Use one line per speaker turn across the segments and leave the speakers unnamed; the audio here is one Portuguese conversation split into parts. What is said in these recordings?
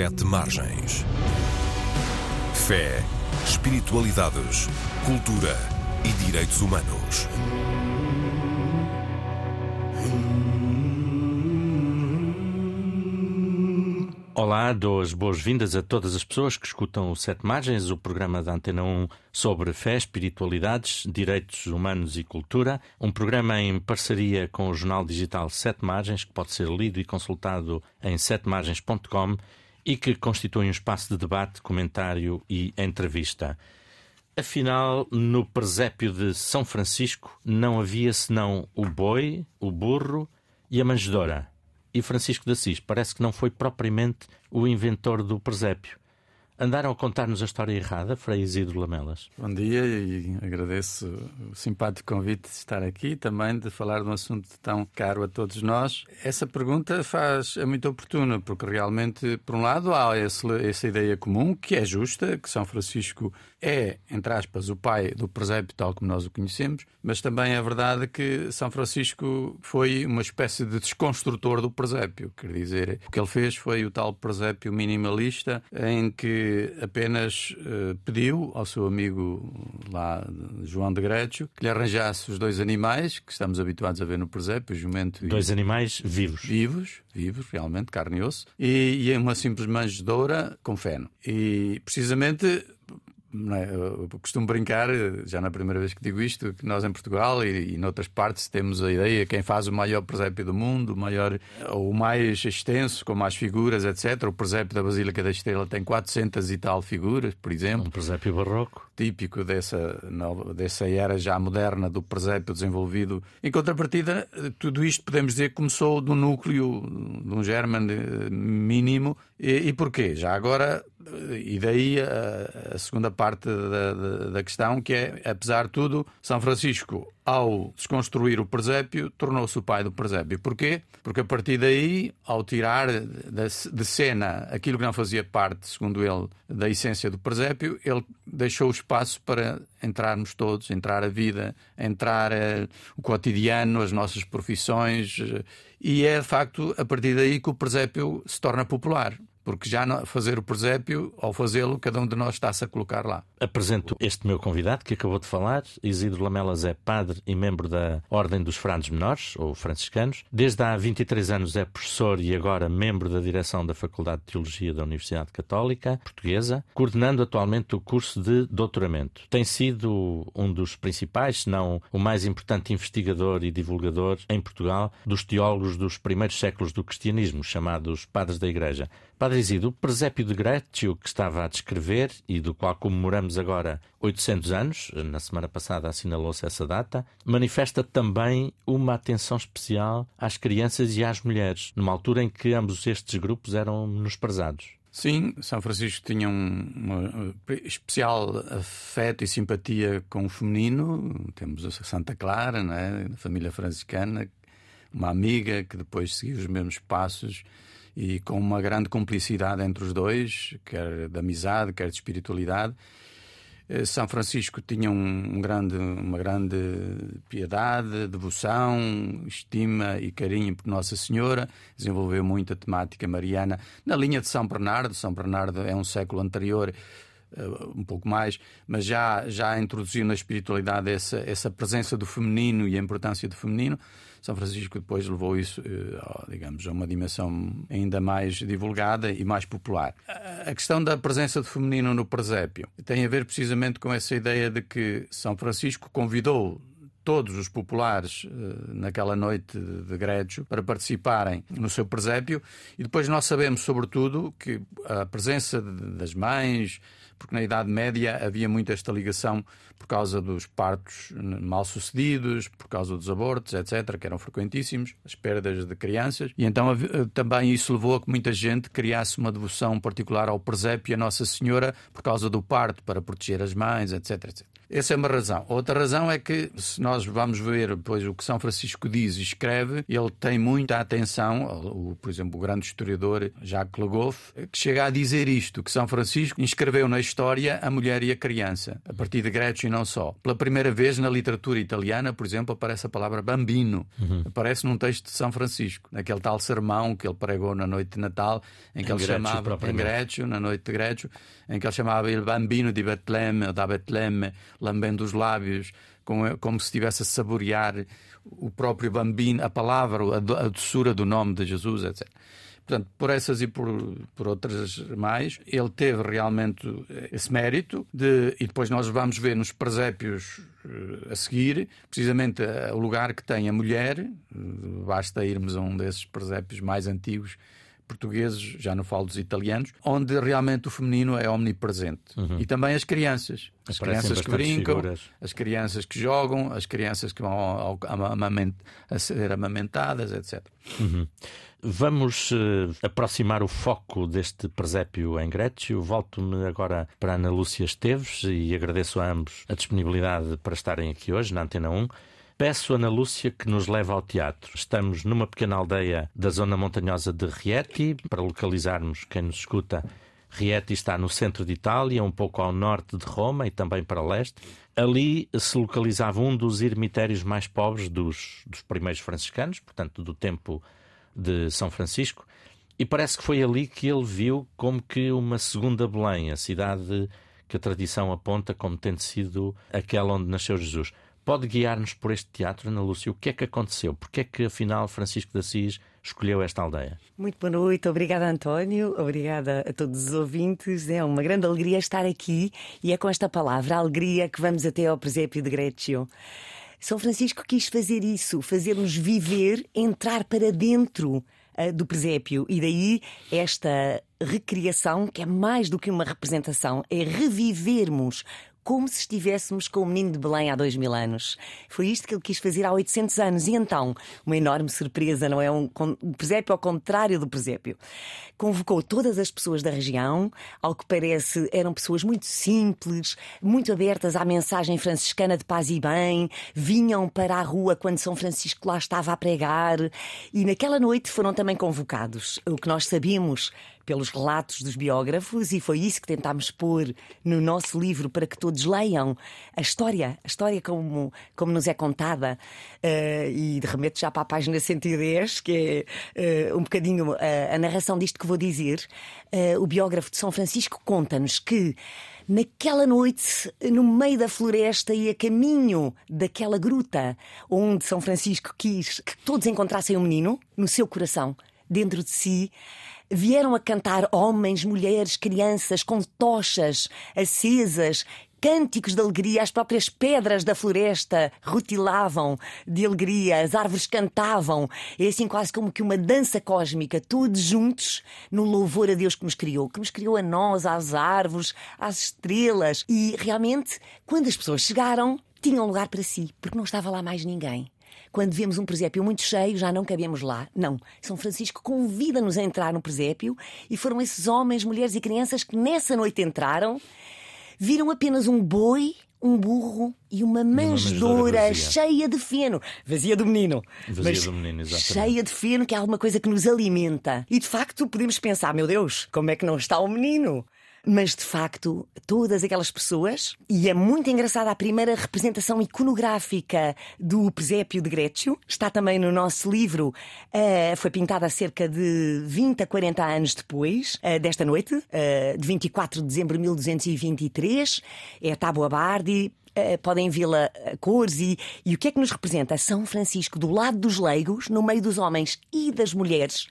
Sete Margens. Fé, espiritualidades, cultura e direitos humanos.
Olá, dou as boas-vindas a todas as pessoas que escutam o Sete Margens, o programa da Antena 1 sobre fé, espiritualidades, direitos humanos e cultura. Um programa em parceria com o jornal digital Sete Margens, que pode ser lido e consultado em setemargens.com e que constitui um espaço de debate, comentário e entrevista. Afinal, no presépio de São Francisco não havia senão o boi, o burro e a manjedoura e Francisco de Assis parece que não foi propriamente o inventor do presépio. Andaram a contar-nos a história errada, Frei Isidro Lamelas?
Bom dia e agradeço o simpático convite de estar aqui também de falar de um assunto tão caro a todos nós. Essa pergunta faz, é muito oportuna, porque realmente, por um lado, há esse, essa ideia comum, que é justa, que São Francisco é, entre aspas, o pai do presépio tal como nós o conhecemos, mas também é verdade que São Francisco foi uma espécie de desconstrutor do presépio. Quer dizer, o que ele fez foi o tal presépio minimalista, em que apenas uh, pediu ao seu amigo lá, João de Grécio, que lhe arranjasse os dois animais que estamos habituados a ver no presépio, o jumento
Dois e... animais vivos.
Vivos, vivos, realmente, carne e osso, e, e uma simples manjedoura com feno. E precisamente é? Eu costumo brincar, já na primeira vez que digo isto, que nós em Portugal e, e noutras partes temos a ideia quem faz o maior presépio do mundo, o maior ou o mais extenso, com mais figuras, etc. O presépio da Basílica da Estrela tem 400 e tal figuras, por exemplo.
Um presépio barroco.
Típico dessa, dessa era já moderna do presépio desenvolvido. Em contrapartida, tudo isto podemos dizer que começou do núcleo, de um germen mínimo. E, e porquê? Já agora e daí a, a segunda parte da, da, da, questão, que é, apesar de tudo, São Francisco, ao desconstruir o presépio, tornou-se o pai do presépio. Porquê? Porque a partir daí, ao tirar de, cena aquilo que não fazia parte, segundo ele, da essência do presépio, ele deixou espaço para entrarmos todos, entrar a vida, entrar uh, o cotidiano, as nossas profissões, uh, e é de facto a partir daí que o presépio se torna popular porque já não, fazer o presépio, ao fazê-lo, cada um de nós está-se a colocar lá.
Apresento este meu convidado que acabou de falar. Isidro Lamelas é padre e membro da Ordem dos Frades Menores, ou franciscanos. Desde há 23 anos é professor e agora membro da direção da Faculdade de Teologia da Universidade Católica Portuguesa, coordenando atualmente o curso de doutoramento. Tem sido um dos principais, se não o mais importante investigador e divulgador em Portugal dos teólogos dos primeiros séculos do cristianismo, chamados Padres da Igreja. Padre Isidro, o presépio de Grécio que estava a descrever e do qual comemoramos agora 800 anos, na semana passada assinalou-se essa data, manifesta também uma atenção especial às crianças e às mulheres, numa altura em que ambos estes grupos eram menosprezados.
Sim, São Francisco tinha um uma, especial afeto e simpatia com o feminino. Temos a Santa Clara, né, a família franciscana, uma amiga que depois seguiu os mesmos passos e com uma grande cumplicidade entre os dois, quer de amizade, quer de espiritualidade. Eh, São Francisco tinha um grande, uma grande piedade, devoção, estima e carinho por Nossa Senhora, desenvolveu muito a temática mariana na linha de São Bernardo. São Bernardo é um século anterior, eh, um pouco mais, mas já, já introduziu na espiritualidade essa, essa presença do feminino e a importância do feminino. São Francisco depois levou isso, eh, digamos, a uma dimensão ainda mais divulgada e mais popular. A questão da presença do feminino no presépio tem a ver precisamente com essa ideia de que São Francisco convidou todos os populares eh, naquela noite de Grécio para participarem no seu presépio e depois nós sabemos sobretudo que a presença das mães porque na Idade Média havia muito esta ligação por causa dos partos mal sucedidos, por causa dos abortos, etc., que eram frequentíssimos, as perdas de crianças, e então também isso levou a que muita gente criasse uma devoção particular ao presépio e a Nossa Senhora por causa do parto, para proteger as mães, etc., etc. Essa é uma razão. Outra razão é que, se nós vamos ver depois o que São Francisco diz e escreve, ele tem muita atenção, o, por exemplo, o grande historiador Jacques Le Goff, que chega a dizer isto, que São Francisco inscreveu na história a mulher e a criança, a partir de Grécio e não só. Pela primeira vez na literatura italiana, por exemplo, aparece a palavra bambino. Uhum. Aparece num texto de São Francisco, naquele tal sermão que ele pregou na noite de Natal, em que em ele chamava em Grécio, na noite de Grécio, em que ele chamava il bambino di Betlemme, da Betlemme, lambendo os lábios, como, como se estivesse a saborear o próprio bambino, a palavra, a, a doçura do nome de Jesus, etc. Portanto, por essas e por, por outras mais, ele teve realmente esse mérito de, e depois nós vamos ver nos presépios eh, a seguir, precisamente o lugar que tem a mulher, basta irmos a um desses presépios mais antigos portugueses, já não falo dos italianos, onde realmente o feminino é omnipresente. Uhum. E também as crianças. As crianças que brincam, figuras. as crianças que jogam, as crianças que vão ao, amament, a ser amamentadas, etc.
Uhum. Vamos uh, aproximar o foco deste presépio em Grécio. Volto-me agora para Ana Lúcia Esteves e agradeço a ambos a disponibilidade para estarem aqui hoje na Antena 1. Peço a Ana Lúcia que nos leve ao teatro. Estamos numa pequena aldeia da zona montanhosa de Rieti. Para localizarmos quem nos escuta, Rieti está no centro de Itália, um pouco ao norte de Roma e também para leste. Ali se localizava um dos ermitérios mais pobres dos, dos primeiros franciscanos, portanto, do tempo de São Francisco. E parece que foi ali que ele viu como que uma segunda Belém, a cidade que a tradição aponta como tendo sido aquela onde nasceu Jesus. Pode guiar-nos por este teatro, Ana Lúcia? O que é que aconteceu? Porquê é que, afinal, Francisco de Assis escolheu esta aldeia?
Muito boa noite, obrigada, António, obrigada a todos os ouvintes. É uma grande alegria estar aqui e é com esta palavra, alegria, que vamos até ao presépio de Grécio. São Francisco quis fazer isso, fazer-nos viver, entrar para dentro uh, do presépio. E daí esta recriação, que é mais do que uma representação, é revivermos como se estivéssemos com o menino de Belém há dois mil anos. Foi isto que ele quis fazer há 800 anos. E então, uma enorme surpresa, não é? Um, um presépio ao contrário do presépio. Convocou todas as pessoas da região, ao que parece eram pessoas muito simples, muito abertas à mensagem franciscana de paz e bem, vinham para a rua quando São Francisco lá estava a pregar. E naquela noite foram também convocados. O que nós sabemos pelos relatos dos biógrafos, e foi isso que tentámos pôr no nosso livro para que todos leiam a história, a história como, como nos é contada. Uh, e remeto já para a página 110, que é uh, um bocadinho uh, a narração disto que vou dizer. o biógrafo de São Francisco conta-nos que naquela noite, no meio da floresta e a caminho daquela gruta onde São Francisco quis que todos encontrassem um menino no seu coração, dentro de si, vieram a cantar homens, mulheres, crianças com tochas acesas, cânticos de alegria, as próprias pedras da floresta rutilavam de alegria, as árvores cantavam. É assim quase como que uma dança cósmica, todos juntos no louvor a Deus que nos criou, que nos criou a nós, às árvores, às estrelas. E realmente, quando as pessoas chegaram, tinham lugar para si, porque não estava lá mais ninguém. Quando vemos um presépio muito cheio, já não cabemos lá. Não. São Francisco convida-nos a entrar no presépio e foram esses homens, mulheres e crianças que nessa noite entraram, viram apenas um boi um burro e uma manjedoura cheia de feno. Vazia do menino.
Vazia do menino, exatamente.
Cheia de feno, que é alguma coisa que nos alimenta. E de facto podemos pensar: meu Deus, como é que não está o menino? Mas de facto, todas aquelas pessoas, e é muito engraçada a primeira representação iconográfica do presépio de Grécio, está também no nosso livro, uh, foi pintada cerca de 20 a 40 anos depois uh, desta noite, uh, de 24 de dezembro de 1223, é a Tábua Bardi, podem vê-la a cores e, e o que é que nos representa? São Francisco do lado dos leigos, no meio dos homens e das mulheres,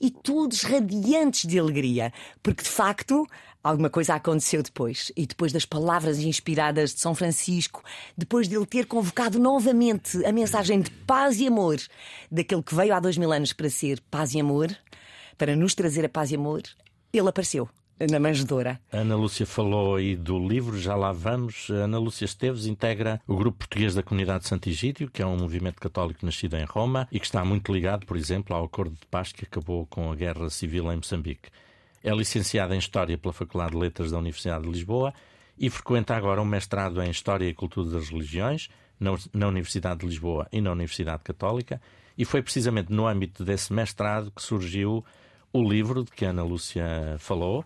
e todos radiantes de alegria, porque de facto alguma coisa aconteceu depois. E depois das palavras inspiradas de São Francisco, depois de ele ter convocado novamente a mensagem de paz e amor, daquele que veio há dois mil anos para ser paz e amor, para nos trazer a paz e amor, ele apareceu. Na manjedoura.
Ana Lúcia falou aí do livro, já lá vamos. Ana Lúcia Esteves integra o Grupo Português da Comunidade de Santo Egídio, que é um movimento católico nascido em Roma e que está muito ligado, por exemplo, ao acordo de paz que acabou com a guerra civil em Moçambique. É licenciada em História pela Faculdade de Letras da Universidade de Lisboa e frequenta agora um mestrado em História e Cultura das Religiões na Universidade de Lisboa e na Universidade Católica. E foi precisamente no âmbito desse mestrado que surgiu o livro de que a Ana Lúcia falou,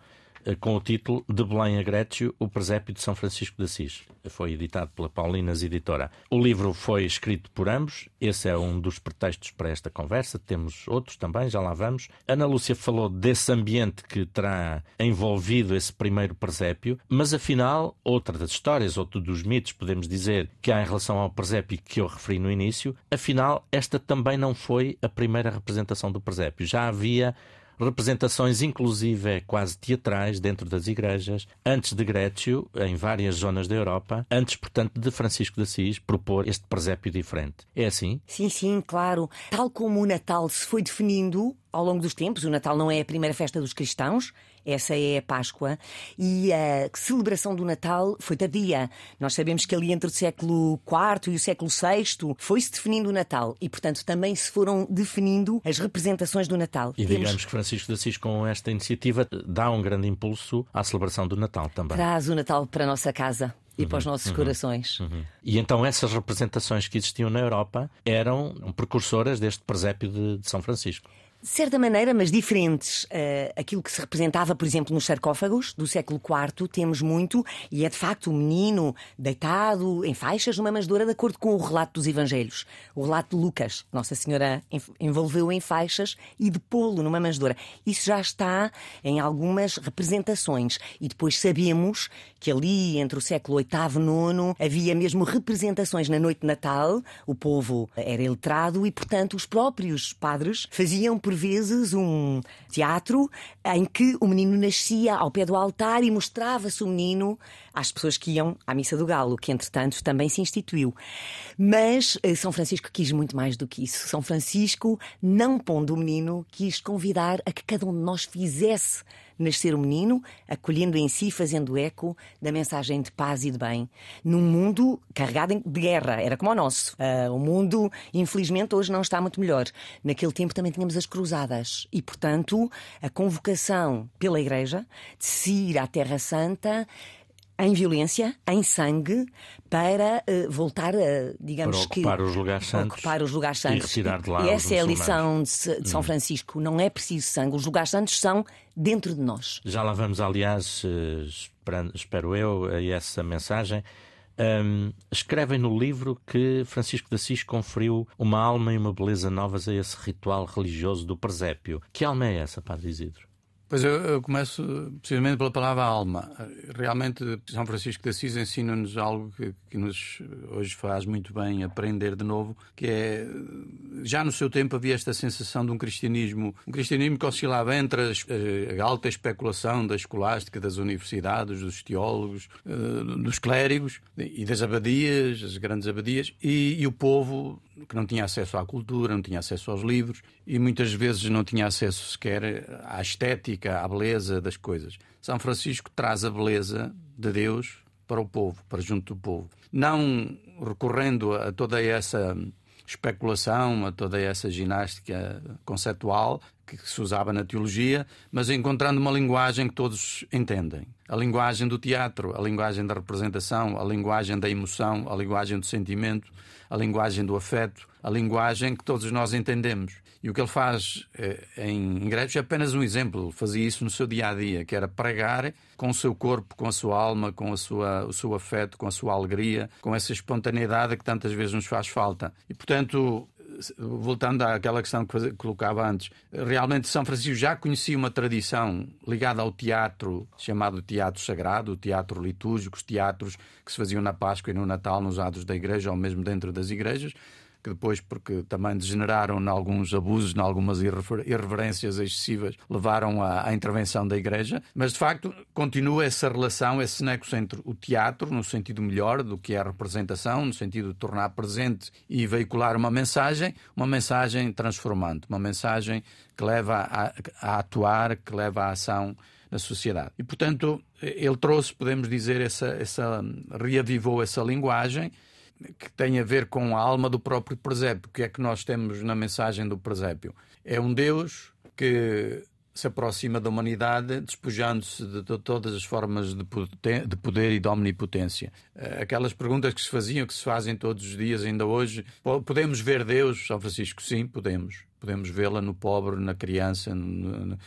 com o título De Belém a Grécio, o presépio de São Francisco de Assis. Foi editado pela Paulinas Editora. O livro foi escrito por ambos, esse é um dos pretextos para esta conversa, temos outros também, já lá vamos. Ana Lúcia falou desse ambiente que terá envolvido esse primeiro presépio, mas afinal, outra das histórias, outro dos mitos, podemos dizer, que há em relação ao presépio que eu referi no início, afinal, esta também não foi a primeira representação do presépio. Já havia representações, inclusive quase teatrais, dentro das igrejas, antes de Grécio, em várias zonas da Europa, antes, portanto, de Francisco de Assis propor este presépio diferente. É assim?
Sim, sim, claro. Tal como o Natal se foi definindo ao longo dos tempos, o Natal não é a primeira festa dos cristãos, essa é a Páscoa, e a celebração do Natal foi tardia. Nós sabemos que ali entre o século IV e o século VI foi-se definindo o Natal e, portanto, também se foram definindo as representações do Natal.
E Temos... digamos que Francisco de Assis, com esta iniciativa, dá um grande impulso à celebração do Natal também.
Traz o Natal para a nossa casa e uhum, para os nossos uhum, corações. Uhum.
E então essas representações que existiam na Europa eram precursoras deste presépio de, de São Francisco.
De certa maneira, mas diferentes. Uh, aquilo que se representava, por exemplo, nos sarcófagos do século IV, temos muito, e é de facto o um menino deitado em faixas numa manjedoura, de acordo com o relato dos Evangelhos. O relato de Lucas, Nossa Senhora envolveu em faixas e de polo numa manjedoura. Isso já está em algumas representações. E depois sabemos que ali, entre o século VIII e IX, havia mesmo representações na noite de Natal. O povo era iletrado e, portanto, os próprios padres faziam por vezes um teatro em que o menino nascia ao pé do altar e mostrava-se o menino às pessoas que iam à Missa do Galo, que entretanto também se instituiu. Mas eh, São Francisco quis muito mais do que isso. São Francisco, não pondo o menino, quis convidar a que cada um de nós fizesse nascer o menino, acolhendo em si, fazendo eco da mensagem de paz e de bem, num mundo carregado de guerra. Era como o nosso. Uh, o mundo, infelizmente, hoje não está muito melhor. Naquele tempo também tínhamos as cruzadas e, portanto, a convocação pela Igreja de se ir à Terra Santa em violência, em sangue, para uh, voltar a, digamos
para ocupar
que.
Os lugares santos
ocupar os lugares santos.
E retirar de lá.
E essa é a lição de, de São hum. Francisco. Não é preciso sangue. Os lugares santos são dentro de nós.
Já lá vamos, aliás, eh, espero eu, a essa mensagem. Um, escrevem no livro que Francisco de Assis conferiu uma alma e uma beleza novas a esse ritual religioso do presépio. Que alma é essa, Padre Isidro?
Pois eu, eu, começo precisamente pela palavra alma. Realmente, São Francisco de Assis ensina-nos algo que, que, nos hoje faz muito bem aprender de novo, que é já no seu tempo havia esta sensação de um cristianismo, um cristianismo que oscilava entre a, a alta especulação da escolástica, das universidades, dos teólogos, uh, dos clérigos e das abadias, as grandes abadias, e, e o povo que não tinha acesso à cultura, não tinha acesso aos livros e muitas vezes não tinha acesso sequer à estética, à beleza das coisas. São Francisco traz a beleza de Deus para o povo, para junto do povo. Não recorrendo a toda essa especulação, a toda essa ginástica conceptual que se usava na teologia, mas encontrando uma linguagem que todos entendem. A linguagem do teatro, a linguagem da representação, a linguagem da emoção, a linguagem do sentimento, a linguagem do afeto, a linguagem que todos nós entendemos. E o que ele faz eh, em ingressos é apenas um exemplo. Ele fazia isso no seu dia a dia, que era pregar com o seu corpo, com a sua alma, com a sua, o seu afeto, com a sua alegria, com essa espontaneidade que tantas vezes nos faz falta. E, portanto, voltando àquela questão que colocava antes, realmente São Francisco já conhecia uma tradição ligada ao teatro, chamado teatro sagrado, o teatro litúrgico, os teatros que se faziam na Páscoa e no Natal nos atos da igreja ou mesmo dentro das igrejas, que depois, porque também degeneraram em alguns abusos, em algumas irreverências excessivas, levaram à, à, intervenção da Igreja. Mas, de facto, continua essa relação, esse nexo entre o teatro, no sentido melhor do que é a representação, no sentido de tornar presente e veicular uma mensagem, uma mensagem transformante, uma mensagem que leva a, a atuar, que leva à ação na sociedade. E, portanto, ele trouxe, podemos dizer, essa, essa reavivou essa linguagem que tem a ver com a alma do próprio presépio. O que é que nós temos na mensagem do presépio? É um Deus que se aproxima da humanidade, despojando-se de, de, todas as formas de poder, de poder, e de omnipotência. Eh, aquelas perguntas que se faziam, que se fazem todos os dias, ainda hoje. Podemos ver Deus, São Francisco? Sim, podemos. Podemos vê-la no pobre, na criança, no,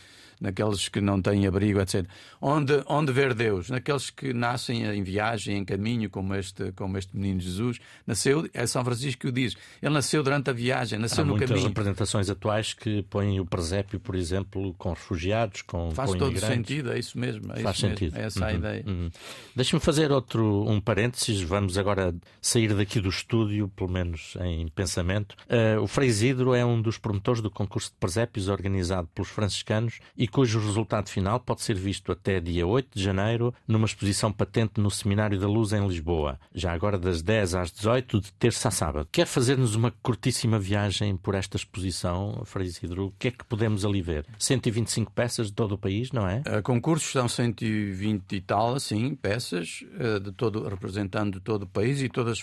naqueles que não têm abrigo, etc. Onde, onde ver Deus? Naqueles que nascem em viagem, em caminho, como este, como este menino Jesus. Nasceu, é São Francisco que o diz, ele nasceu durante a viagem, nasceu
Há
no
muitas
caminho.
representações atuais que põem o presépio, por exemplo, com refugiados, com
Faz
com
todo
imigrantes.
sentido, é isso mesmo. É
Faz
isso
sentido.
Mesmo, é essa a
Uhum,
ideia.
uhum. Deixa-me fazer outro um parênteses. Vamos agora sair daqui do estúdio, pelo menos em pensamento. Uh, o Frei Isidro é um dos promotores do concurso de presépios organizado pelos franciscanos e cujo resultado final pode ser visto até dia 8 de janeiro numa exposição patente no Seminário da Luz em Lisboa, já agora das 10 às 18, de terça a sábado. Quer fazer-nos uma curtíssima viagem por esta exposição, Frei Isidro? O que é que podemos ali ver? 125 peças de todo o país, não é?
A concursos são 120 e tal, assim, peças, eh, de todo, representando todo o país e todas,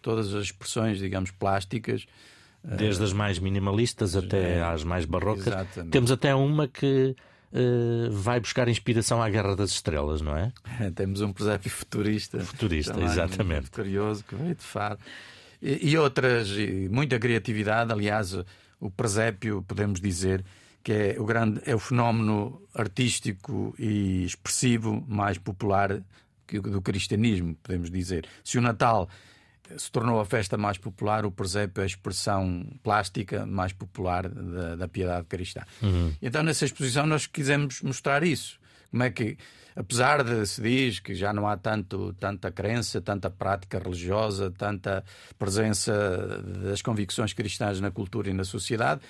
todas as expressões, digamos, plásticas.
Desde as mais minimalistas até às mais barrocas.
Exatamente.
Temos até uma que eh, vai buscar inspiração à Guerra das Estrelas, não é?
Temos um presépio futurista.
Futurista,
também,
exatamente.
Curioso, que veio de Faro. E, e outras, e muita criatividade. Aliás, o presépio, podemos dizer, que é o, grande, é o fenómeno artístico e expressivo mais popular do cristianismo, podemos dizer. Se o Natal se tornou a festa mais popular, o presépio é a expressão plástica mais popular da, da piedade cristã.
Uhum.
Então, nessa exposição, nós quisemos mostrar isso. Como é que, apesar de se diz que já não há tanto, tanta crença, tanta prática religiosa, tanta presença das convicções cristãs na cultura e na sociedade,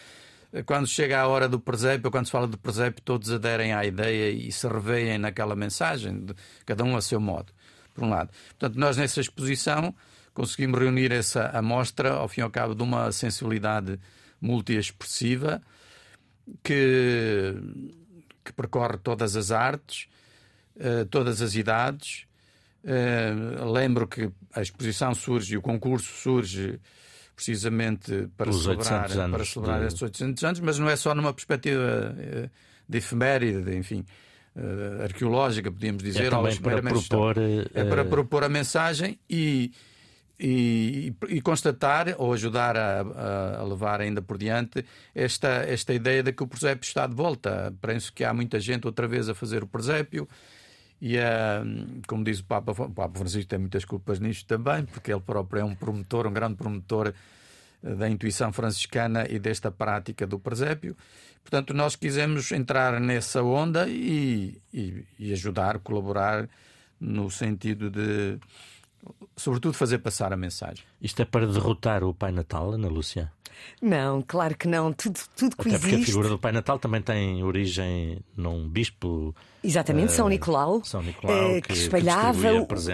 quando chega a hora do presépio, quando se fala do presépio, todos aderem à ideia e se reveem naquela mensagem, de, cada um a seu modo, por um lado. Portanto, nós nessa exposição conseguimos reunir essa amostra, ao fim e ao cabo, de uma sensibilidade multiexpressiva que, que percorre todas as artes, uh, todas as idades. Uh, lembro que a exposição surge e o concurso surge precisamente para
Os
celebrar,
800 anos
para celebrar
de-
estes 800 anos, mas não é só numa perspectiva eh, de efeméride, de, enfim, eh, arqueológica, podíamos dizer.
É também para propor.
É para
eh,
propor a mensagem e, e, e constatar ou ajudar a, a- levar ainda por diante esta, esta ideia de que o presépio está de volta. Penso que há muita gente outra vez a fazer o presépio. E, ah, como diz o Papa, o Papa Francisco tem muitas culpas nisto também, porque ele próprio é um promotor, um grande promotor eh, da intuição franciscana e desta prática do presépio. Portanto, nós quisemos entrar nessa onda e, e- e ajudar, colaborar no sentido de, sobretudo, fazer passar a mensagem.
Isto é para derrotar o Pai Natal, Ana Lúcia?
Não, claro que não. Tudo, tudo que
Até porque a
existe.
figura do Pai Natal também tem origem num bispo
Exatamente, São
eh,
Nicolau,
São Nicolau,
eh,
que-
que espalhava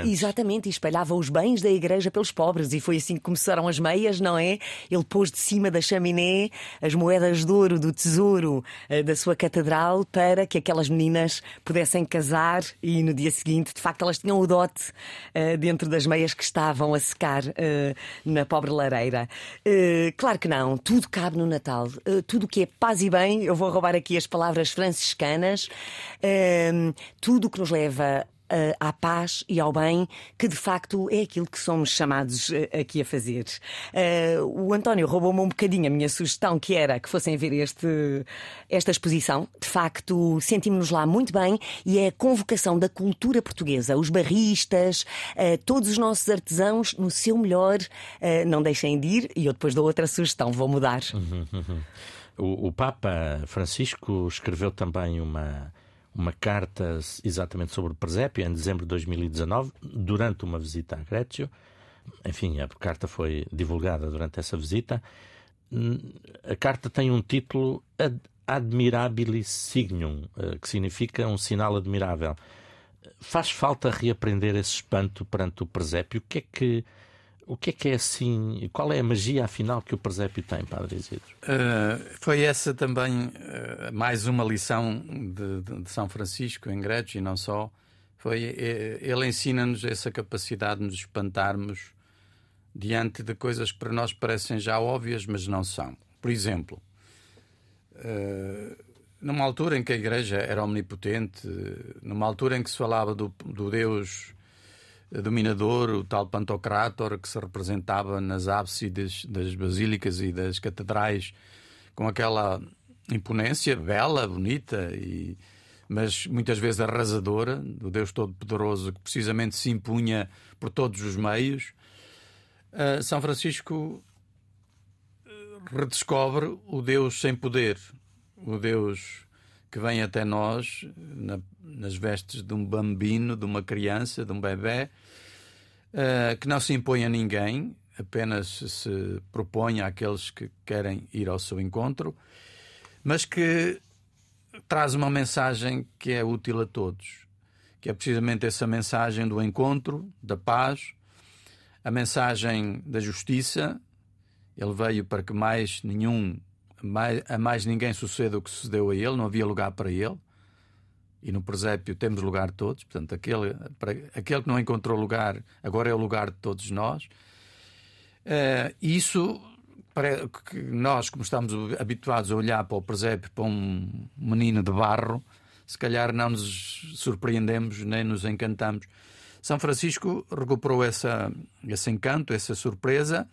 exatamente, espalhava os bens da igreja pelos pobres, e foi assim que começaram as meias, não é? Ele pôs de cima da chaminé as moedas de ouro do tesouro eh, da sua catedral para que aquelas meninas pudessem casar e no dia seguinte, de facto, elas tinham o dote eh, dentro das meias que estavam a secar na pobre lareira. Claro que não, tudo cabe no Natal, tudo o que é paz e bem, eu vou roubar aqui as palavras franciscanas, eh, tudo o que nos leva eh, à paz e ao bem, que de facto é aquilo que somos chamados eh, aqui a fazer. Eh, o António roubou-me um bocadinho a minha sugestão, que era que fossem ver este, esta exposição. De facto, sentimos-nos lá muito bem e é a convocação da cultura portuguesa, os barristas, todos os nossos artesãos no seu melhor. Não deixem de ir e eu depois dou outra sugestão, vou mudar.
O, o Papa Francisco escreveu também uma, uma carta exatamente sobre presépio em dezembro de 2019, durante uma visita a Grécio. Enfim, a carta foi divulgada durante essa visita. Hum, A carta tem um título Ad Admirabilis Signum, eh, que significa um sinal admirável. Faz falta reaprender esse espanto perante o presépio? O que é que, o que, é, que é assim? Qual é a magia, afinal, que o presépio tem, Padre Isidro?
Uh, foi essa também uh, mais uma lição de, de- de São Francisco em Grécio e não só. Foi, eh, ele ensina-nos essa capacidade de nos espantarmos diante de coisas que para nós parecem já óbvias, mas não são. Por exemplo, numa altura em que a Igreja era omnipotente, numa altura em que se falava do, do Deus dominador, o tal Pantocrator, que se representava nas ábsides das basílicas e das catedrais com aquela imponência bela, bonita, e, mas muitas vezes arrasadora, do Deus Todo-Poderoso que precisamente se impunha por todos os meios. Uh, São Francisco redescobre o Deus sem poder, o Deus que vem até nós na, nas vestes de um bambino, de uma criança, de um bebê, uh, que não se impõe a ninguém, apenas se propõe àqueles que querem ir ao seu encontro, mas que traz uma mensagem que é útil a todos, que é precisamente essa mensagem do encontro, da paz, a mensagem da justiça. Ele veio para que mais nenhum mais, a mais ninguém suceda o que sucedeu a ele, não havia lugar para ele. E no presépio temos lugar todos, portanto, aquele, para, aquele que não encontrou lugar, agora é o lugar de todos nós. Uh, isso, para, que nós, como estamos habituados a olhar para o presépio, para um menino de barro, se calhar não nos surpreendemos nem nos encantamos. São Francisco recuperou essa, esse encanto, essa surpresa,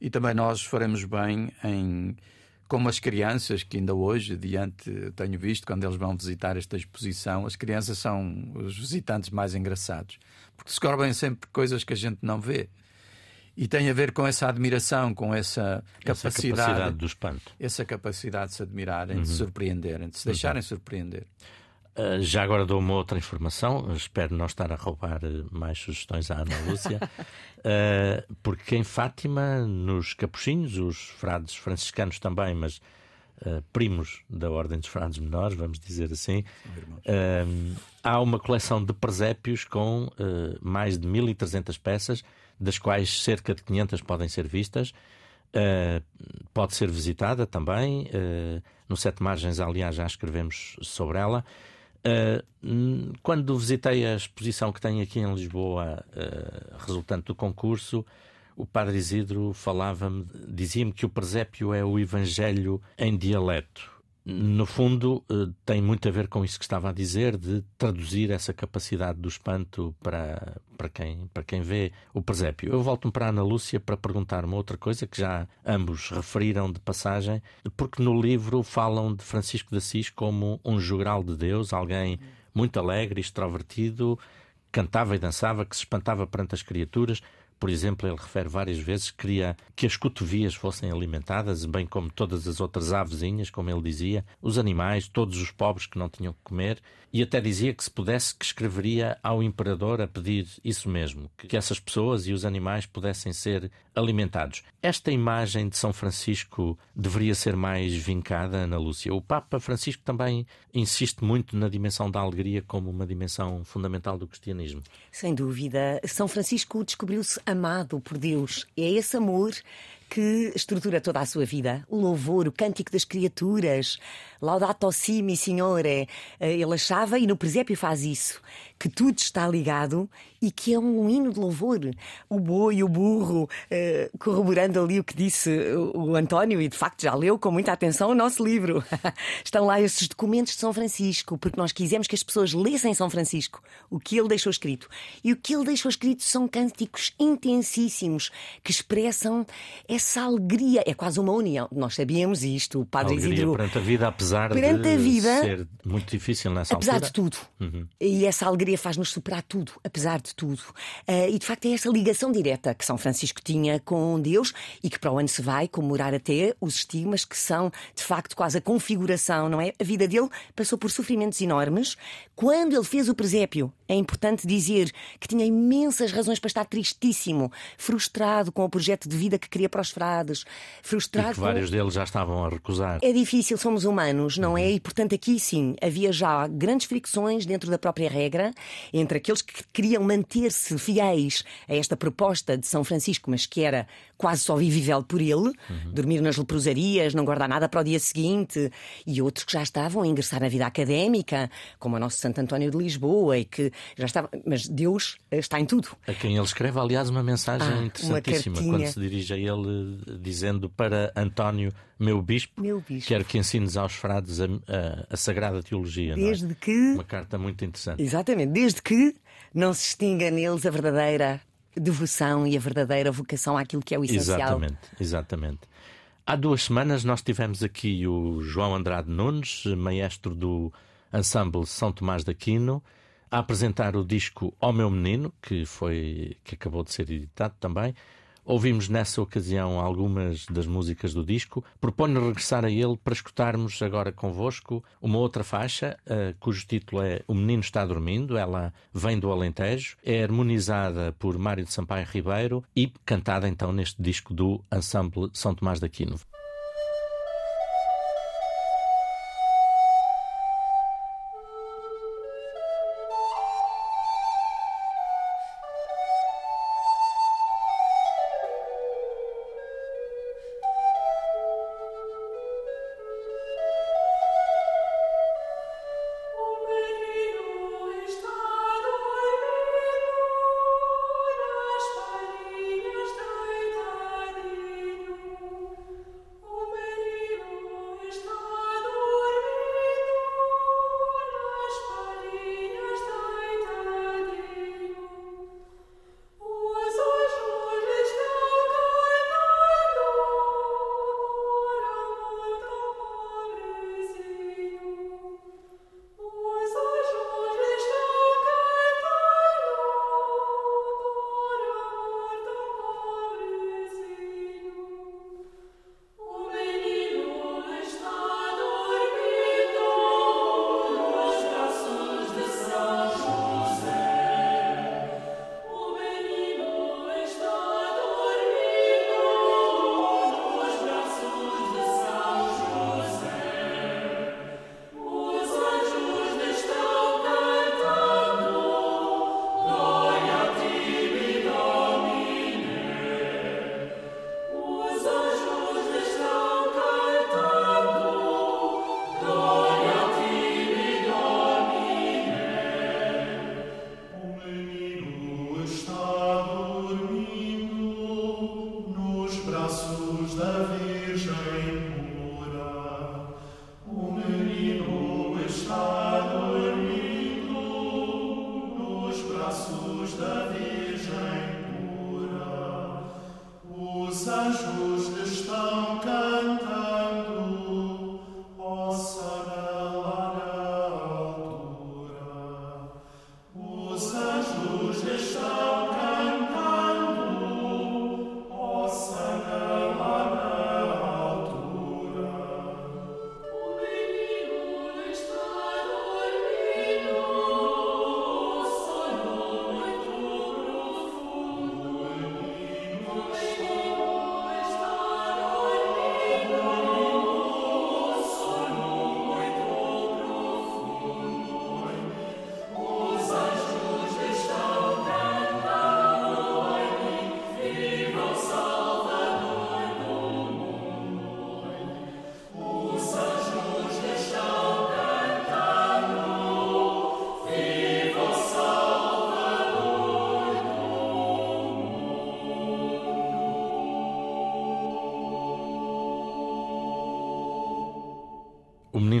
e também nós faremos bem em como as crianças, que ainda hoje, diante, tenho visto quando eles vão visitar esta exposição, as crianças são os visitantes mais engraçados, porque descobrem sempre coisas que a gente não vê. E tem a ver com essa admiração, com essa capacidade,
essa capacidade do espanto.
Essa capacidade de se admirarem, uhum. de se surpreenderem, de se deixarem uhum. surpreender.
Uh, já agora dou uma outra informação, espero não estar a roubar eh, mais sugestões à Ana Lúcia, uh, porque em Fátima, nos Capuchinhos, os frades franciscanos também, mas uh, primos da Ordem dos Frades Menores, vamos dizer assim, há uma coleção de presépios com mais de 1300 peças, das quais cerca de 500 podem ser vistas. pode ser visitada também. no Sete Margens, aliás, já escrevemos sobre ela. Uh, quando visitei a exposição que tem aqui em Lisboa, uh, resultante do concurso, o padre Isidro falava-me, dizia-me que o presépio é o evangelho em dialeto no fundo, eh, tem muito a ver com isso que estava a dizer, de traduzir essa capacidade do espanto para, para, quem, para quem vê o presépio. Eu volto-me para a Ana Lúcia para perguntar uma outra coisa que já ambos referiram de passagem, porque no livro falam de Francisco de Assis como um jogral de Deus, alguém muito alegre, extrovertido, cantava e dançava, que se espantava perante as criaturas. Por exemplo, ele refere várias vezes que queria que as cotovias fossem alimentadas, bem como todas as outras avezinhas, como ele dizia, os animais, todos os pobres que não tinham que comer, e até dizia que se pudesse que escreveria ao imperador a pedir isso mesmo, que essas pessoas e os animais pudessem ser alimentados. Esta imagem de São Francisco deveria ser mais vincada, Ana Lúcia. O Papa Francisco também insiste muito na dimensão da alegria como uma dimensão fundamental do cristianismo.
Sem dúvida. São Francisco descobriu-se amado por Deus. É esse amor que estrutura toda a sua vida. O louvor, o cântico das criaturas, Laudato si, mi signore. Eh, ele achava, e no presépio faz isso, que tudo está ligado e que é um hino de louvor. O boi, o burro, eh, corroborando ali o que disse o António, e de facto já leu com muita atenção o nosso livro. Estão lá esses documentos de São Francisco, porque nós quisemos que as pessoas lessem São Francisco, o que ele deixou escrito. E o que ele deixou escrito são cânticos intensíssimos que expressam essa alegria. É quase uma união. Nós sabíamos isto, o Padre
alegria
Isidro.
perante a vida, apesar
perante
de
a vida,
ser muito difícil nessa
apesar
altura.
de tudo. Uhum. E essa alegria faz-nos superar tudo, apesar de tudo. Uh, e de facto é essa ligação direta que São Francisco tinha com Deus e que para o ano se vai comemorar até os estigmas que são de facto quase a configuração, não é? A vida dele passou por sofrimentos enormes. Quando ele fez o presépio, é importante dizer que tinha imensas razões para estar tristíssimo, frustrado com o projeto de vida que queria para os frades, frustrado.
E que vários
com...
deles já estavam a recusar.
É difícil, somos humanos, não é? E portanto aqui sim havia já grandes fricções dentro da própria regra entre aqueles que queriam manter-se fiéis a esta proposta de São Francisco, mas que era quase só vivível por ele, uhum. dormir nas leprosarias, não guardar nada para o dia seguinte, e outros que já estavam a ingressar na vida académica, como o nosso Santo António de Lisboa, e que já estava, mas Deus eh, está em tudo.
A quem ele escreve, aliás, uma mensagem
Ah,
interessantíssima quando se dirige a ele dizendo para António, meu bispo,
Meu bispo.
quero que ensines aos frades a, a- a sagrada teologia. não é?
Desde que.
Uma carta muito interessante.
Exatamente, desde que não se extinga neles a verdadeira devoção e a verdadeira vocação àquilo que é o essencial.
Exatamente, exatamente. Há duas semanas nós tivemos aqui o João Andrade Nunes, maestro do ensemble São Tomás de Aquino, a apresentar o disco Ó Meu Menino, que foi que acabou de ser editado também. Ouvimos nessa ocasião algumas das músicas do disco. Proponho regressar a ele para escutarmos agora convosco uma outra faixa, eh, cujo título é O Menino Está Dormindo. Ela vem do Alentejo, é harmonizada por Mário de Sampaio Ribeiro e cantada então neste disco do Ensemble São Tomás de Aquino.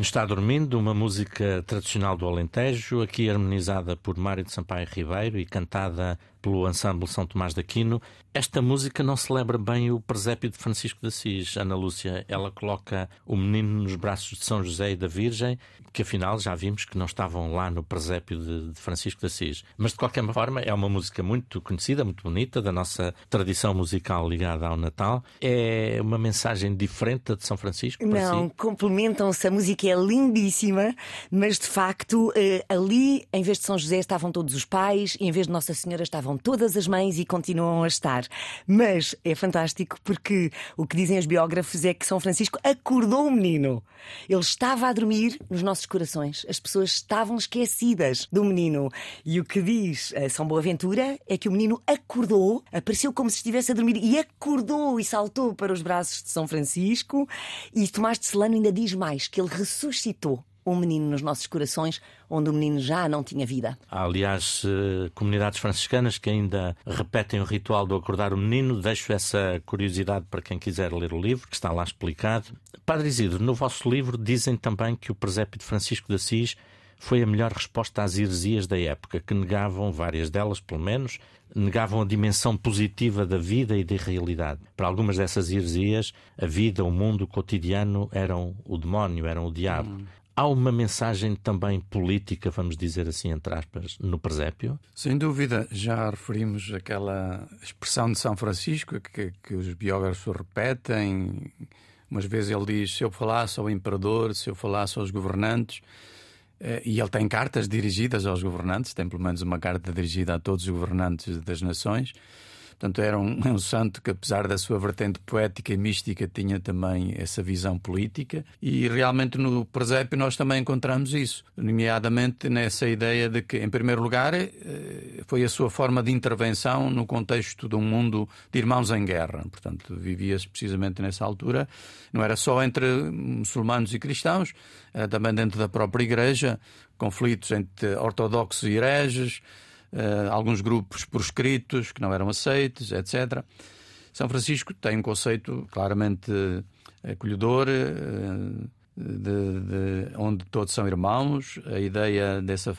Está Dormindo,
uma música tradicional do Alentejo, aqui harmonizada por Mário de Sampaio Ribeiro e cantada pelo Ensemble São Tomás de Aquino. Esta música não celebra bem o presépio de Francisco de Assis, Ana Lúcia. Ela coloca o menino nos braços de São José e da Virgem, que afinal já vimos que não estavam lá no presépio de, de Francisco de Assis. Mas de qualquer forma é uma música muito conhecida, muito bonita, da nossa tradição musical ligada ao Natal. É uma mensagem diferente da de São Francisco
Não,
si?
complementam-se, a música é lindíssima, mas de facto eh, ali, em vez de São José, estavam todos os pais, e em vez de Nossa Senhora, estavam todas as mães e continuam a estar. Mas é fantástico porque o que dizem os biógrafos é que São Francisco acordou o menino. Ele estava a dormir nos nossos corações. As pessoas estavam esquecidas do menino. E o que diz eh, São Boaventura é que o menino acordou, apareceu como se estivesse a dormir e acordou e saltou para os braços de São Francisco. E Tomás de Celano ainda diz mais: que ele ressuscitou. Um menino nos nossos corações, onde o menino já não tinha vida.
Há, aliás, eh, comunidades franciscanas que ainda repetem o ritual do acordar o menino. Deixo essa curiosidade para quem quiser ler o livro, que está lá explicado. Padre Isidro, no vosso livro dizem também que o presépio de Francisco de Assis foi a melhor resposta às heresias da época, que negavam, várias delas pelo menos, negavam a dimensão positiva da vida e da realidade. Para algumas dessas heresias, a vida, o mundo, o cotidiano eram o demónio, eram o diabo. Hum. Há uma mensagem também política, vamos dizer assim, entre aspas, no presépio?
Sem dúvida, já referimos aquela expressão de São Francisco que, que os biógrafos repetem. Umas vezes ele diz: se eu falasse ao imperador, se eu falasse aos governantes. Eh, e ele tem cartas dirigidas aos governantes, tem pelo menos uma carta dirigida a todos os governantes das nações. Portanto, era um, um, santo que, apesar da sua vertente poética e mística, tinha também essa visão política. E realmente no presépio nós também encontramos isso, nomeadamente nessa ideia de que, em primeiro lugar, eh, foi a sua forma de intervenção no contexto de um mundo de irmãos em guerra. Portanto, vivia-se precisamente nessa altura. Não era só entre muçulmanos e cristãos, era também dentro da própria igreja, conflitos entre ortodoxos e hereges uh, alguns grupos proscritos que não eram aceitos, etc. São Francisco tem um conceito claramente acolhedor, uh, de, de, onde todos são irmãos, a ideia dessa,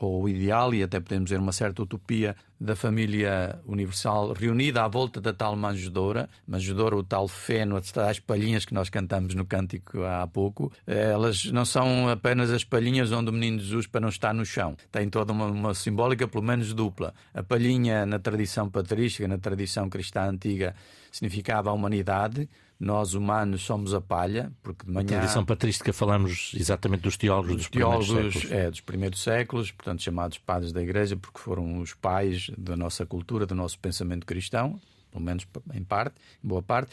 ou o ideal, e até podemos dizer uma certa utopia, da família universal reunida à volta da tal manjedoura, manjedoura, o tal feno, as palhinhas que nós cantamos no cântico há pouco, elas não são apenas as palhinhas onde o menino Jesus para não estar no chão, tem toda uma, uma simbólica, pelo menos dupla. A palhinha, na tradição patrística, na tradição cristã antiga, significava a humanidade, nós humanos somos a palha, porque de manhã.
Na tradição patrística falamos exatamente dos teólogos dos, teólogos, primeiros séculos.
É, dos primeiros séculos, portanto, chamados padres da Igreja, porque foram os pais da nossa cultura, do nosso pensamento cristão, pelo menos em parte, em boa parte.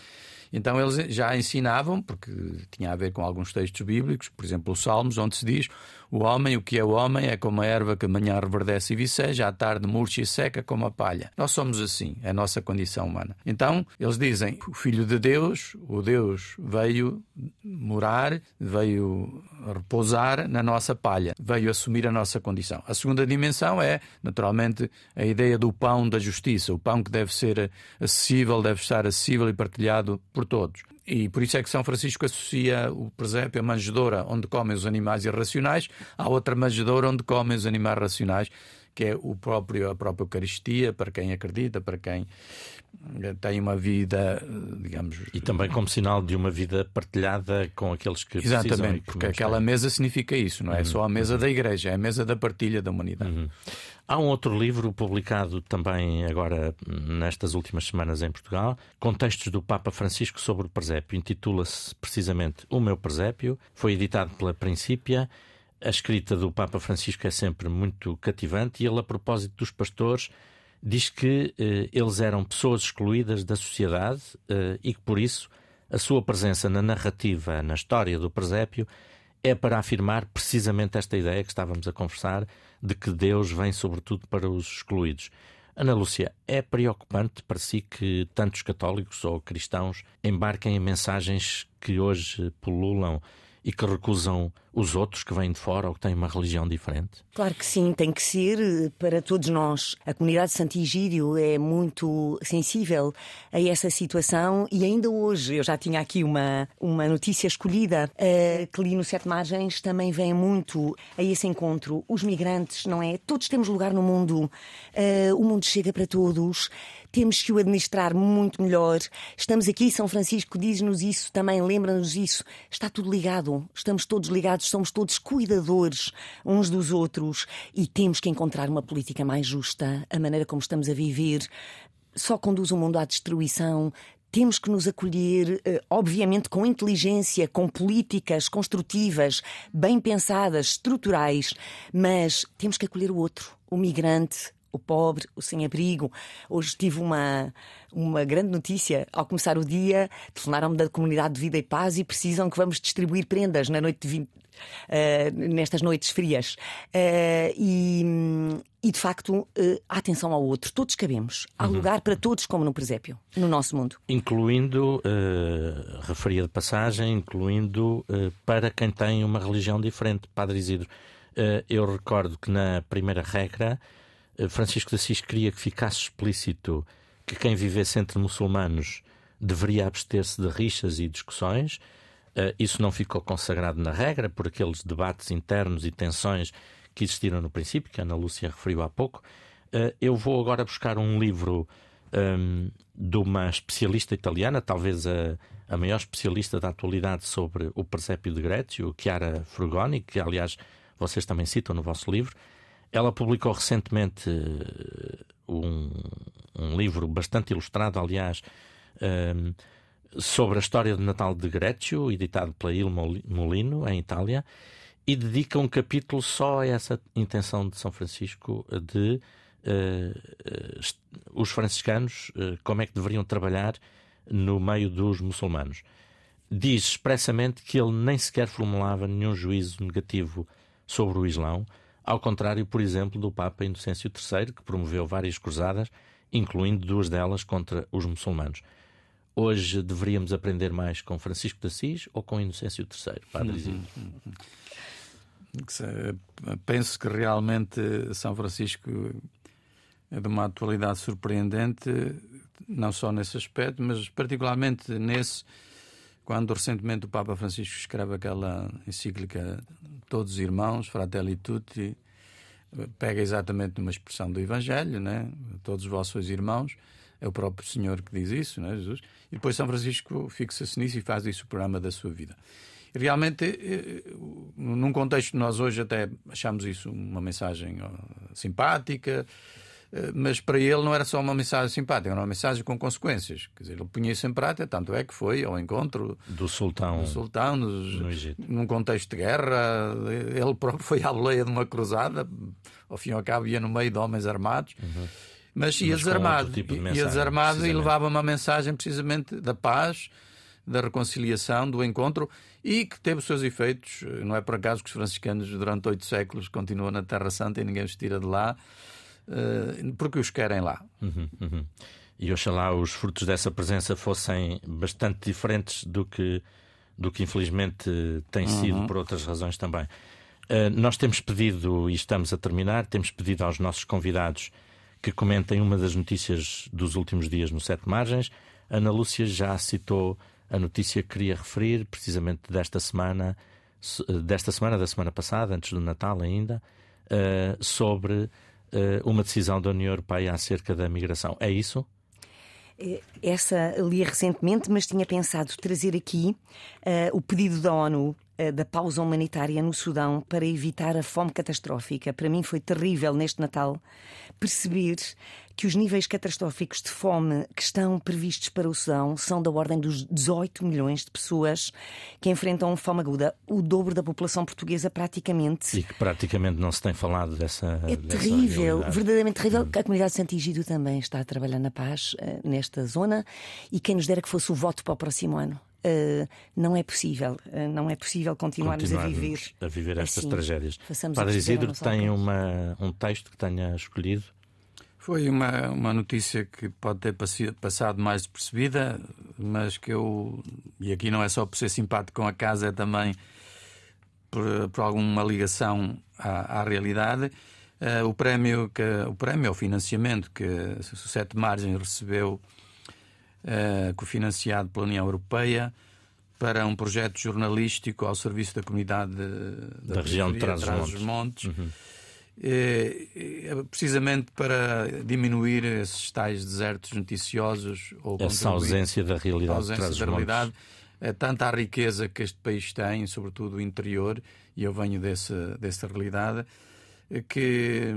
Então eles já ensinavam, porque tinha a ver com alguns textos bíblicos, por exemplo, os Salmos, onde se diz: O homem, o que é o homem, é como a erva que amanhã reverdece e viceja, à tarde murcha e seca como a palha. Nós somos assim, é a nossa condição humana. Então eles dizem: O Filho de Deus, o Deus, veio morar, veio repousar na nossa palha, veio assumir a nossa condição. A segunda dimensão é, naturalmente, a ideia do pão da justiça, o pão que deve ser acessível, deve estar acessível e partilhado por todos. E por isso é que São Francisco associa o presépio à manjedoura, onde comem os animais irracionais, à outra manjedoura onde comem os animais racionais, que é o próprio, a própria Eucaristia, para quem acredita, para quem eh, tem uma vida, digamos.
E também como sinal de uma vida partilhada com aqueles que
Exatamente, porque aquela mesa significa isso, não é uhum. só a mesa uhum. da igreja, é a mesa da partilha da humanidade. Uhum.
Há um outro livro publicado também agora nestas últimas semanas em Portugal, Contextos do Papa Francisco sobre o Presépio. Intitula-se precisamente O Meu Presépio. Foi editado pela Princípia. A escrita do Papa Francisco é sempre muito cativante e ele, a propósito dos pastores, diz que eh, eles eram pessoas excluídas da sociedade eh, e que, por isso, a sua presença na narrativa, na história do presépio, é para afirmar precisamente esta ideia que estávamos a conversar de que Deus vem sobretudo para os excluídos. Ana Lúcia, é preocupante para si que tantos católicos ou cristãos embarquem em mensagens que hoje pululam e que recusam os outros que vêm de fora ou que têm uma religião diferente?
Claro que sim, tem que ser para todos nós. A comunidade de Santo Egídio é muito sensível a essa situação e ainda hoje, eu já tinha aqui uma, uma notícia escolhida, uh, que li no Sete Margens, também vem muito a esse encontro. Os migrantes, não é? Todos temos lugar no mundo, uh, o mundo chega para todos temos que o administrar muito melhor. Estamos aqui, São Francisco diz-nos isso também, lembra-nos isso. Está tudo ligado, estamos todos ligados, somos todos cuidadores uns dos outros e temos que encontrar uma política mais justa. A maneira como estamos a viver só conduz o mundo à destruição temos que nos acolher, eh, obviamente, com inteligência, com políticas construtivas, bem pensadas, estruturais, mas temos que acolher o outro, o migrante, o pobre, o sem-abrigo. Hoje tive uma, uma grande notícia. Ao começar o dia, telefonaram-me da comunidade de Vida e Paz e precisam que vamos distribuir prendas na noite de 20, Uh, nestas noites frias. Uh, e, e, de facto, uh, a atenção ao outro. Todos cabemos. Há uhum. lugar para todos, como no presépio, no nosso mundo.
Incluindo, referia de passagem, incluindo para quem tem uma religião diferente. Padre Isidro, eu recordo que na primeira regra, Francisco de Assis queria que ficasse explícito que quem vivesse entre muçulmanos deveria abster-se de rixas e discussões. Uh, isso não ficou consagrado na regra por aqueles debates internos e tensões que existiram no princípio, que a Ana Lúcia referiu há pouco. Uh, eu vou agora buscar um livro um, de uma especialista italiana, talvez a, a maior especialista da atualidade sobre o presépio de Grécio, Chiara Frugoni, que aliás vocês também citam no vosso livro. Ela publicou recentemente uh, um, um livro bastante ilustrado, aliás, um, sobre a história do Natal de Greccio, editado pela Il Molino, em Itália, e dedica um capítulo só a essa intenção de São Francisco de uh, uh, os franciscanos, uh, como é que deveriam trabalhar no meio dos muçulmanos. Diz expressamente que ele nem sequer formulava nenhum juízo negativo sobre o Islão, ao contrário, por exemplo, do Papa Inocêncio III, que promoveu várias cruzadas, incluindo duas delas contra os muçulmanos. Hoje deveríamos aprender mais com Francisco de Assis ou com Inocêncio III, Padre Isidro? Uhum,
uhum. Penso que realmente São Francisco é de uma atualidade surpreendente, não só nesse aspecto, mas particularmente nesse, quando recentemente o Papa Francisco escreve aquela encíclica Todos irmãos, Fratelli Tutti, pega exatamente numa expressão do Evangelho, né? todos vós sois irmãos, é o próprio Senhor que diz isso, não é, Jesus? E depois São Francisco fixa-se nisso e faz isso o programa da sua vida. E realmente, eh, num contexto nós hoje até achamos isso uma mensagem simpática, mas para ele não era só uma mensagem simpática, era uma mensagem com consequências. Quer dizer, ele punha isso em prática, tanto é que foi ao encontro
do sultão,
do sultão nos, no Egito. num contexto de guerra. Ele próprio foi à boleia de uma cruzada, ao fim e ao cabo ia no meio de homens armados. Uhum. Mas ia desarmado. Tipo de ia desarmado e levava uma mensagem precisamente da paz, da reconciliação, do encontro e que teve os seus efeitos. Não é por acaso que os franciscanos, durante oito séculos, continuam na Terra Santa e ninguém os tira de lá, eh, porque os querem lá.
Uhum, uhum. E oxalá os frutos dessa presença fossem bastante diferentes do que, do que infelizmente tem uhum. sido por outras razões também. Uh, nós temos pedido, e estamos a terminar, temos pedido aos nossos convidados que comentem uma das notícias dos últimos dias no Sete Margens. Ana Lúcia já citou a notícia que queria referir, precisamente desta semana, desta semana, da semana passada, antes do Natal ainda, eh, sobre eh, uma decisão da União Europeia acerca da migração. É isso?
Eh, essa li recentemente, mas tinha pensado trazer aqui uh, o pedido da ONU da pausa humanitária no Sudão para evitar a fome catastrófica. Para mim foi terrível neste Natal perceber que os níveis catastróficos de fome que estão previstos para o Sudão são da ordem dos 18 milhões de pessoas que enfrentam fome aguda, o dobro da população portuguesa praticamente.
E que praticamente não se tem falado dessa.
É
dessa
terrível,
realidade.
verdadeiramente terrível. Hum. A comunidade de Santigido também está a trabalhar na paz uh, nesta zona e quem nos dera que fosse o voto para o próximo ano. Uh, não é possível, uh, não é possível continuarmos,
continuarmos
a viver,
a viver estas
assim.
tragédias.
Façamos
Padre Isidro tem uma, um texto que tenha escolhido.
Foi uma, uma notícia que pode ter passado mais despercebida, mas que eu. E aqui não é só por ser simpático com a casa, é também por, por alguma ligação à, à realidade. Uh, o prémio, que, o prémio, o financiamento que o Sete Margens recebeu, uh, cofinanciado pela União Europeia, para um projeto jornalístico ao serviço da comunidade
da, da região de
Trás-os-Montes. Uhum. É, é, precisamente para diminuir esses tais desertos noticiosos ou
essa ausência da realidade,
ausência da realidade é, tanta a riqueza que este país tem, sobretudo o interior, e eu venho desse, dessa realidade, que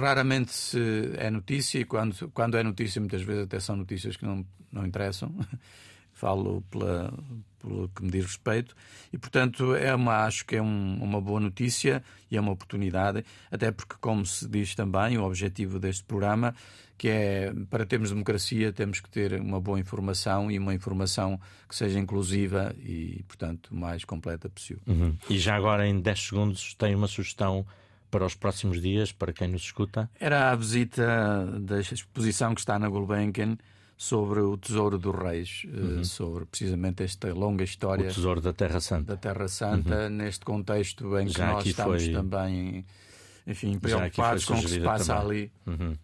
raramente se é notícia e quando, quando é notícia muitas vezes até são notícias que não, não interessam falo pela, pelo que me diz respeito, e portanto é uma, acho que é um, uma boa notícia e é uma oportunidade, até porque, como se diz também, o objetivo deste programa, que é para termos democracia, temos que ter uma boa informação e uma informação que seja inclusiva e, portanto, mais completa possível.
Uhum. E já agora, em 10 segundos, tem uma sugestão para os próximos dias, para quem nos escuta?
Era a visita da exposição que está na Gulbenkian sobre o Tesouro dos Reis, uhum. sobre precisamente esta longa história.
O Tesouro da Terra Santa.
Da Terra Santa, uhum. neste contexto em que Já nós estamos foi... também, enfim, preocupados com o que se passa
também.
ali.
Uhum.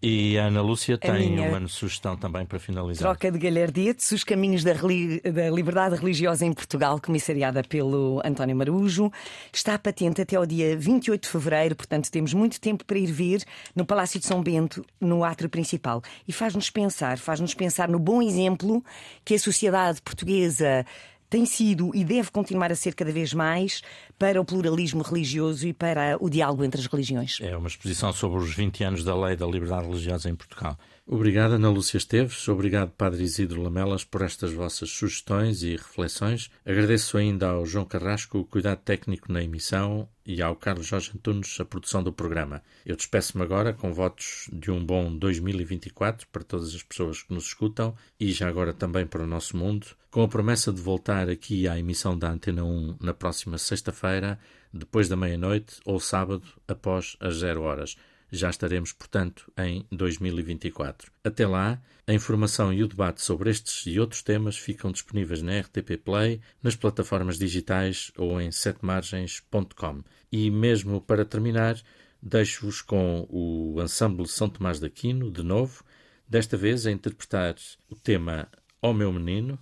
E a Ana Lúcia tem minha... uma sugestão também para finalizar.
Troca de galhardetes, os caminhos da, da, liberdade religiosa em Portugal, comissariada pelo António Marujo. Está patente até ao dia 28 de fevereiro, portanto temos muito tempo para ir ver no Palácio de São Bento, no átrio principal. E faz-nos pensar, faz-nos pensar no bom exemplo que a sociedade portuguesa tem sido e deve continuar a ser cada vez mais para o pluralismo religioso e para o diálogo entre as religiões.
É uma exposição sobre os 20 anos da Lei da Liberdade Religiosa em Portugal. Obrigado, Ana Lúcia Esteves. Obrigado, Padre Isidro Lamelas, por estas vossas sugestões e reflexões. Agradeço ainda ao João Carrasco o cuidado técnico na emissão e ao Carlos Jorge Antunes a produção do programa. Eu despeço-me agora com votos de um bom 2024 para todas as pessoas que nos escutam e já agora também para o nosso mundo, com a promessa de voltar aqui à emissão da Antena 1 na próxima sexta-feira, depois da meia-noite ou sábado após as zero horas. Já estaremos, portanto, em 2024. Até lá, a informação e o debate sobre estes e outros temas ficam disponíveis na RTP Play, nas plataformas digitais ou em setemargens.com. E mesmo para terminar, deixo-vos com o Ensemble São Tomás de Aquino, de novo, desta vez a interpretar o tema Ó Meu Menino,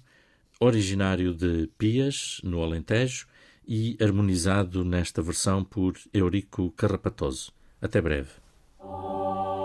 originário de Pias, no Alentejo, e harmonizado nesta versão por Eurico Carrapatoso. Até breve. Oh.